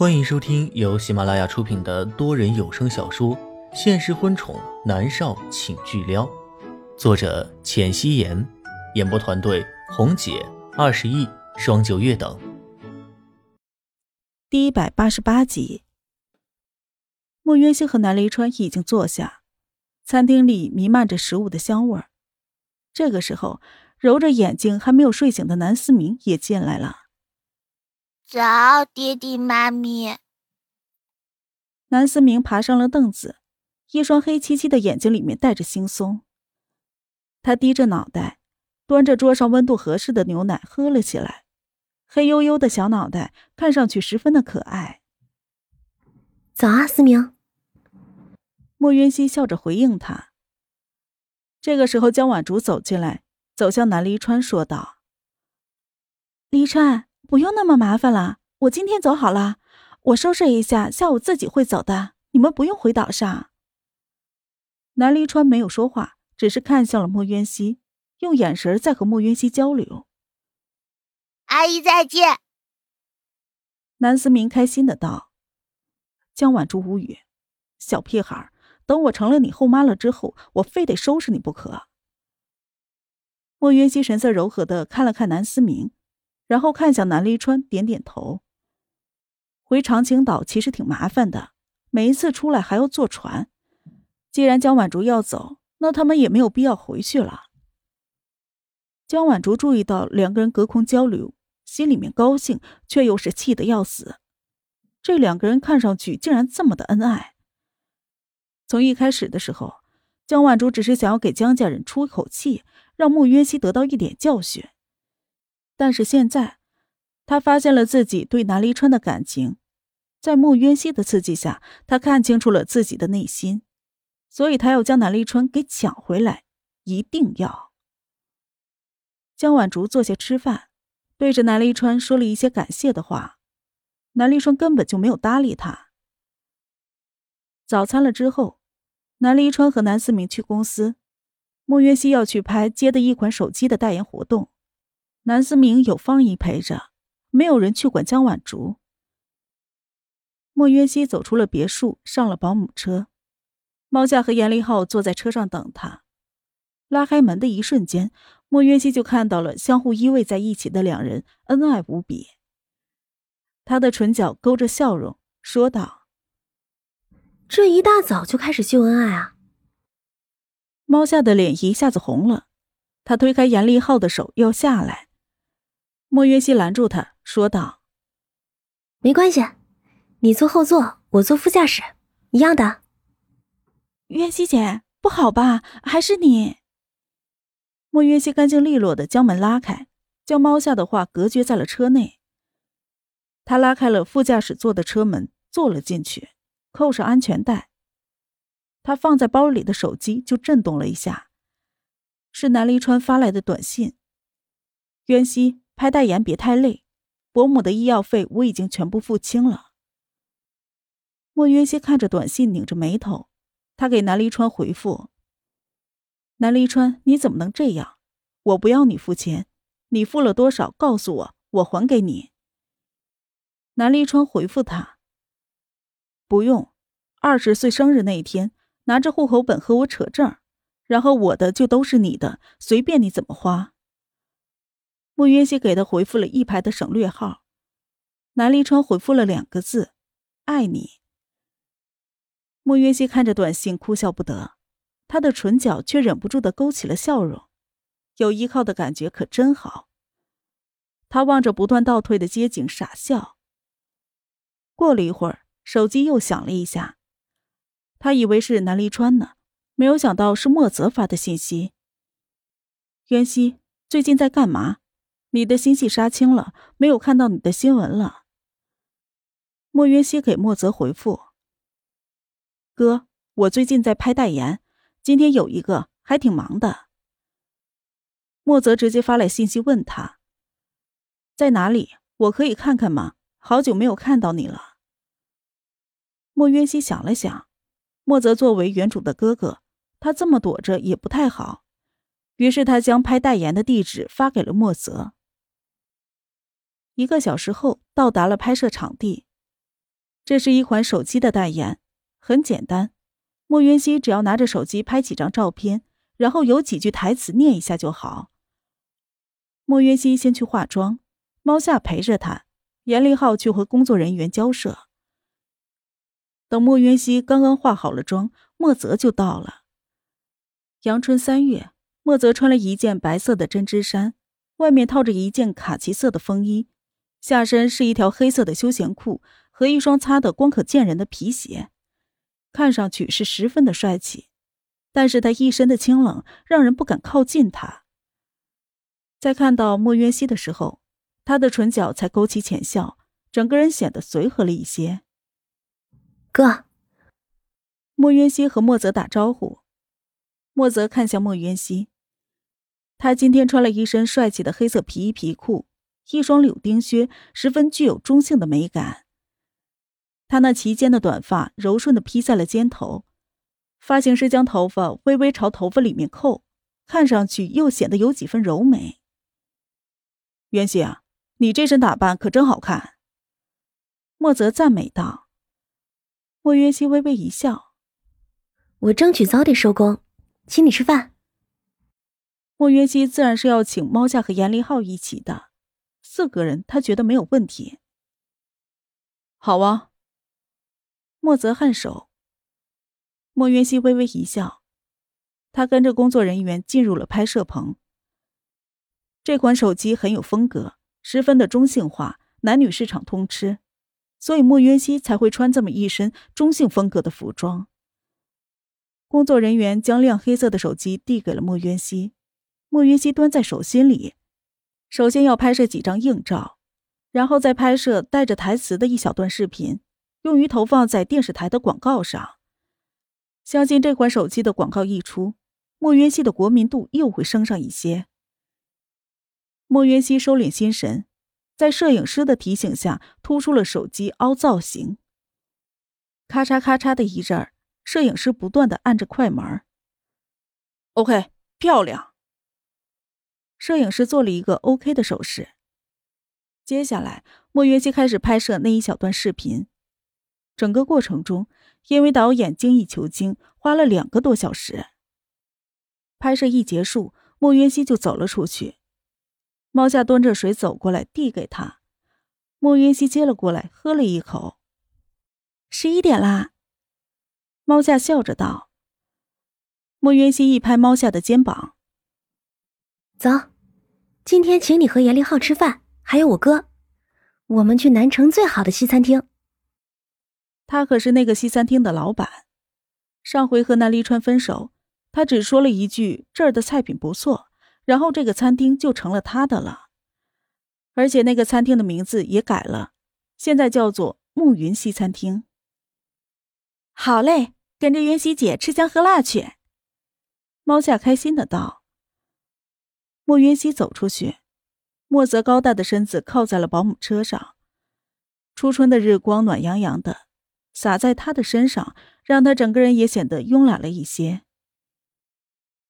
欢迎收听由喜马拉雅出品的多人有声小说《现实婚宠男少请巨撩》，作者：浅汐颜，演播团队：红姐、二十亿、双九月等。第一百八十八集，莫渊熙和南离川已经坐下，餐厅里弥漫着食物的香味儿。这个时候，揉着眼睛还没有睡醒的南思明也进来了。早，爹地妈咪。南思明爬上了凳子，一双黑漆漆的眼睛里面带着惺忪。他低着脑袋，端着桌上温度合适的牛奶喝了起来，黑黝黝的小脑袋看上去十分的可爱。早啊，思明。莫云熙笑着回应他。这个时候，江晚竹走进来，走向南离川，说道：“离川。”不用那么麻烦了，我今天走好了，我收拾一下，下午自己会走的。你们不用回岛上。南离川没有说话，只是看向了莫渊熙，用眼神在和莫渊熙交流。阿姨再见。南思明开心的道。江晚珠无语，小屁孩，等我成了你后妈了之后，我非得收拾你不可。莫渊熙神色柔和的看了看南思明。然后看向南离川，点点头。回长青岛其实挺麻烦的，每一次出来还要坐船。既然江晚竹要走，那他们也没有必要回去了。江晚竹注意到两个人隔空交流，心里面高兴，却又是气得要死。这两个人看上去竟然这么的恩爱。从一开始的时候，江晚竹只是想要给江家人出口气，让穆渊熙得到一点教训。但是现在，他发现了自己对南离川的感情，在穆渊熙的刺激下，他看清楚了自己的内心，所以他要将南离川给抢回来，一定要。江晚竹坐下吃饭，对着南离川说了一些感谢的话，南离川根本就没有搭理他。早餐了之后，南离川和南思明去公司，穆渊熙要去拍接的一款手机的代言活动。南思明有方姨陪着，没有人去管江晚竹。莫渊熙走出了别墅，上了保姆车。猫夏和严立浩坐在车上等他。拉开门的一瞬间，莫渊熙就看到了相互依偎在一起的两人，恩爱无比。他的唇角勾着笑容，说道：“这一大早就开始秀恩爱啊！”猫夏的脸一下子红了，他推开严立浩的手，要下来。莫约西拦住他，说道：“没关系，你坐后座，我坐副驾驶，一样的。”约西姐，不好吧？还是你？莫约西干净利落的将门拉开，将猫下的话隔绝在了车内。他拉开了副驾驶座的车门，坐了进去，扣上安全带。他放在包里的手机就震动了一下，是南离川发来的短信。渊熙。拍代言别太累，伯母的医药费我已经全部付清了。莫渊熙看着短信，拧着眉头。他给南离川回复：“南离川，你怎么能这样？我不要你付钱，你付了多少？告诉我，我还给你。”南离川回复他：“不用，二十岁生日那一天，拿着户口本和我扯证，然后我的就都是你的，随便你怎么花。”莫渊熙给他回复了一排的省略号，南离川回复了两个字：“爱你。”莫渊熙看着短信哭笑不得，他的唇角却忍不住的勾起了笑容，有依靠的感觉可真好。他望着不断倒退的街景傻笑。过了一会儿，手机又响了一下，他以为是南离川呢，没有想到是莫泽发的信息。渊熙最近在干嘛？你的新戏杀青了，没有看到你的新闻了。莫渊熙给莫泽回复：“哥，我最近在拍代言，今天有一个，还挺忙的。”莫泽直接发来信息问他：“在哪里？我可以看看吗？好久没有看到你了。”莫渊熙想了想，莫泽作为原主的哥哥，他这么躲着也不太好，于是他将拍代言的地址发给了莫泽。一个小时后，到达了拍摄场地。这是一款手机的代言，很简单。莫云熙只要拿着手机拍几张照片，然后有几句台词念一下就好。莫云熙先去化妆，猫夏陪着他，严立浩去和工作人员交涉。等莫云熙刚刚化好了妆，莫泽就到了。阳春三月，莫泽穿了一件白色的针织衫，外面套着一件卡其色的风衣，下身是一条黑色的休闲裤和一双擦得光可见人的皮鞋，看上去是十分的帅气。但是他一身的清冷，让人不敢靠近他。在看到莫渊熙的时候，他的唇角才勾起浅笑，整个人显得随和了一些。哥，莫渊熙和莫泽打招呼。莫泽看向莫渊熙，他今天穿了一身帅气的黑色皮衣皮裤，一双柳钉靴，十分具有中性的美感。他那齐肩的短发柔顺的披在了肩头，发型师将头发微微朝头发里面扣，看上去又显得有几分柔美。袁熙啊，你这身打扮可真好看。莫泽赞美道。莫渊熙微微一笑，我争取早点收工。请你吃饭。莫渊熙自然是要请猫夏和严立浩一起的，四个人他觉得没有问题。好啊。莫泽颔首。莫渊熙微微一笑，他跟着工作人员进入了拍摄棚。这款手机很有风格，十分的中性化，男女市场通吃，所以莫渊熙才会穿这么一身中性风格的服装。工作人员将亮黑色的手机递给了莫渊熙，莫渊熙端在手心里。首先要拍摄几张硬照，然后再拍摄带着台词的一小段视频，用于投放在电视台的广告上。相信这款手机的广告一出，莫渊熙的国民度又会升上一些。莫渊熙收敛心神，在摄影师的提醒下，突出了手机凹造型。咔嚓咔嚓的一阵儿。摄影师不断的按着快门。OK，漂亮。摄影师做了一个 OK 的手势。接下来，莫约西开始拍摄那一小段视频。整个过程中，因为导演精益求精，花了两个多小时。拍摄一结束，莫约西就走了出去。猫夏端着水走过来，递给他。莫约西接了过来，喝了一口。十一点啦。猫夏笑着道：“莫渊熙一拍猫夏的肩膀，走，今天请你和严立浩吃饭，还有我哥，我们去南城最好的西餐厅。他可是那个西餐厅的老板。上回和那黎川分手，他只说了一句这儿的菜品不错，然后这个餐厅就成了他的了。而且那个餐厅的名字也改了，现在叫做暮云西餐厅。好嘞。”跟着袁熙姐吃香喝辣去，猫夏开心的道。莫云熙走出去，莫泽高大的身子靠在了保姆车上。初春的日光暖洋洋的，洒在他的身上，让他整个人也显得慵懒了一些。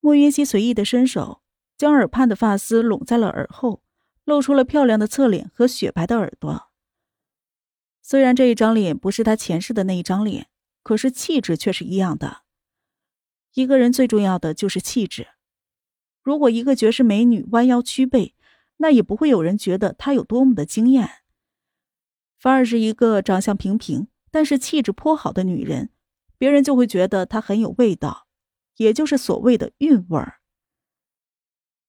莫云熙随意的伸手，将耳畔的发丝拢在了耳后，露出了漂亮的侧脸和雪白的耳朵。虽然这一张脸不是他前世的那一张脸。可是气质却是一样的。一个人最重要的就是气质。如果一个绝世美女弯腰屈背，那也不会有人觉得她有多么的惊艳。反而是一个长相平平，但是气质颇好的女人，别人就会觉得她很有味道，也就是所谓的韵味儿。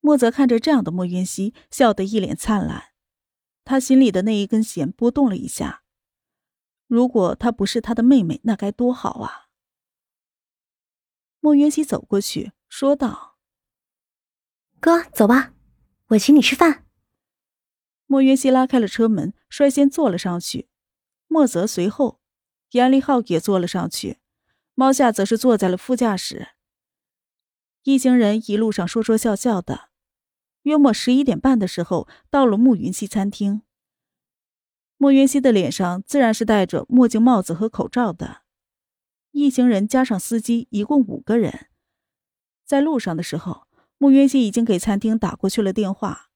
莫泽看着这样的莫云熙，笑得一脸灿烂。他心里的那一根弦拨动了一下。如果她不是他的妹妹，那该多好啊！莫云熙走过去说道：“哥，走吧，我请你吃饭。”莫云熙拉开了车门，率先坐了上去，莫泽随后，严立浩也坐了上去，猫夏则是坐在了副驾驶。一行人一路上说说笑笑的，约莫十一点半的时候，到了暮云溪餐厅。莫云熙的脸上自然是戴着墨镜、帽子和口罩的。一行人加上司机，一共五个人。在路上的时候，莫云熙已经给餐厅打过去了电话。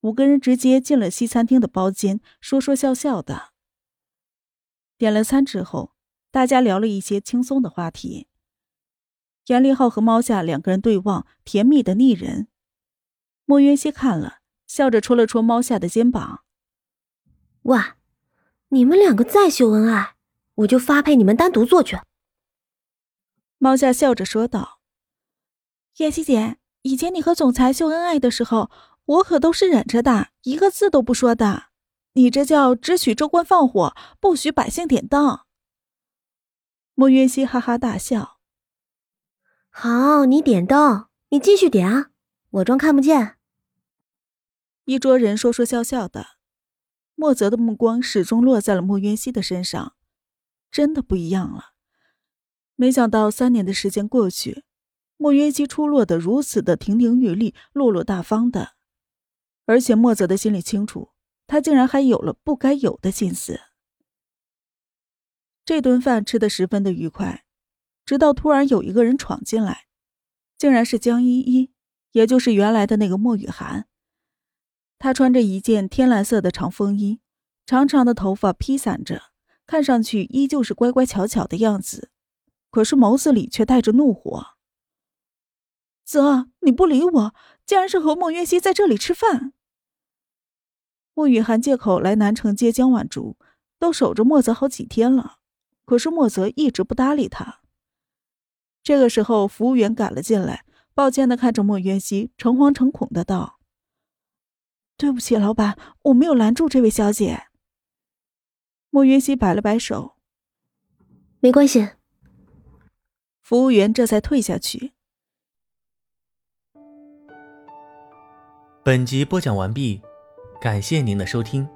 五个人直接进了西餐厅的包间，说说笑笑的。点了餐之后，大家聊了一些轻松的话题。严立浩和猫夏两个人对望，甜蜜的腻人。莫云熙看了，笑着戳了戳猫夏的肩膀：“哇，你们两个再秀恩爱，我就发配你们单独做去。”猫夏笑着说道：“妍希姐，以前你和总裁秀恩爱的时候，我可都是忍着的，一个字都不说的。你这叫只许州官放火，不许百姓点灯。”莫云熙哈哈大笑。好，你点灯，你继续点啊，我装看不见。一桌人说说笑笑的，莫泽的目光始终落在了莫云熙的身上，真的不一样了。没想到三年的时间过去，莫渊熙出落得如此的亭亭玉立、落落大方的，而且莫泽的心里清楚，他竟然还有了不该有的心思。这顿饭吃得十分的愉快。直到突然有一个人闯进来，竟然是江依依，也就是原来的那个莫雨涵。她穿着一件天蓝色的长风衣，长长的头发披散着，看上去依旧是乖乖巧巧的样子，可是眸子里却带着怒火。泽，你不理我，竟然是和莫月熙在这里吃饭。莫雨涵借口来南城接江晚竹，都守着莫泽好几天了，可是莫泽一直不搭理他。这个时候，服务员赶了进来，抱歉的看着莫渊熙，诚惶诚恐的道：“对不起，老板，我没有拦住这位小姐。”莫渊熙摆了摆手：“没关系。”服务员这才退下去。本集播讲完毕，感谢您的收听。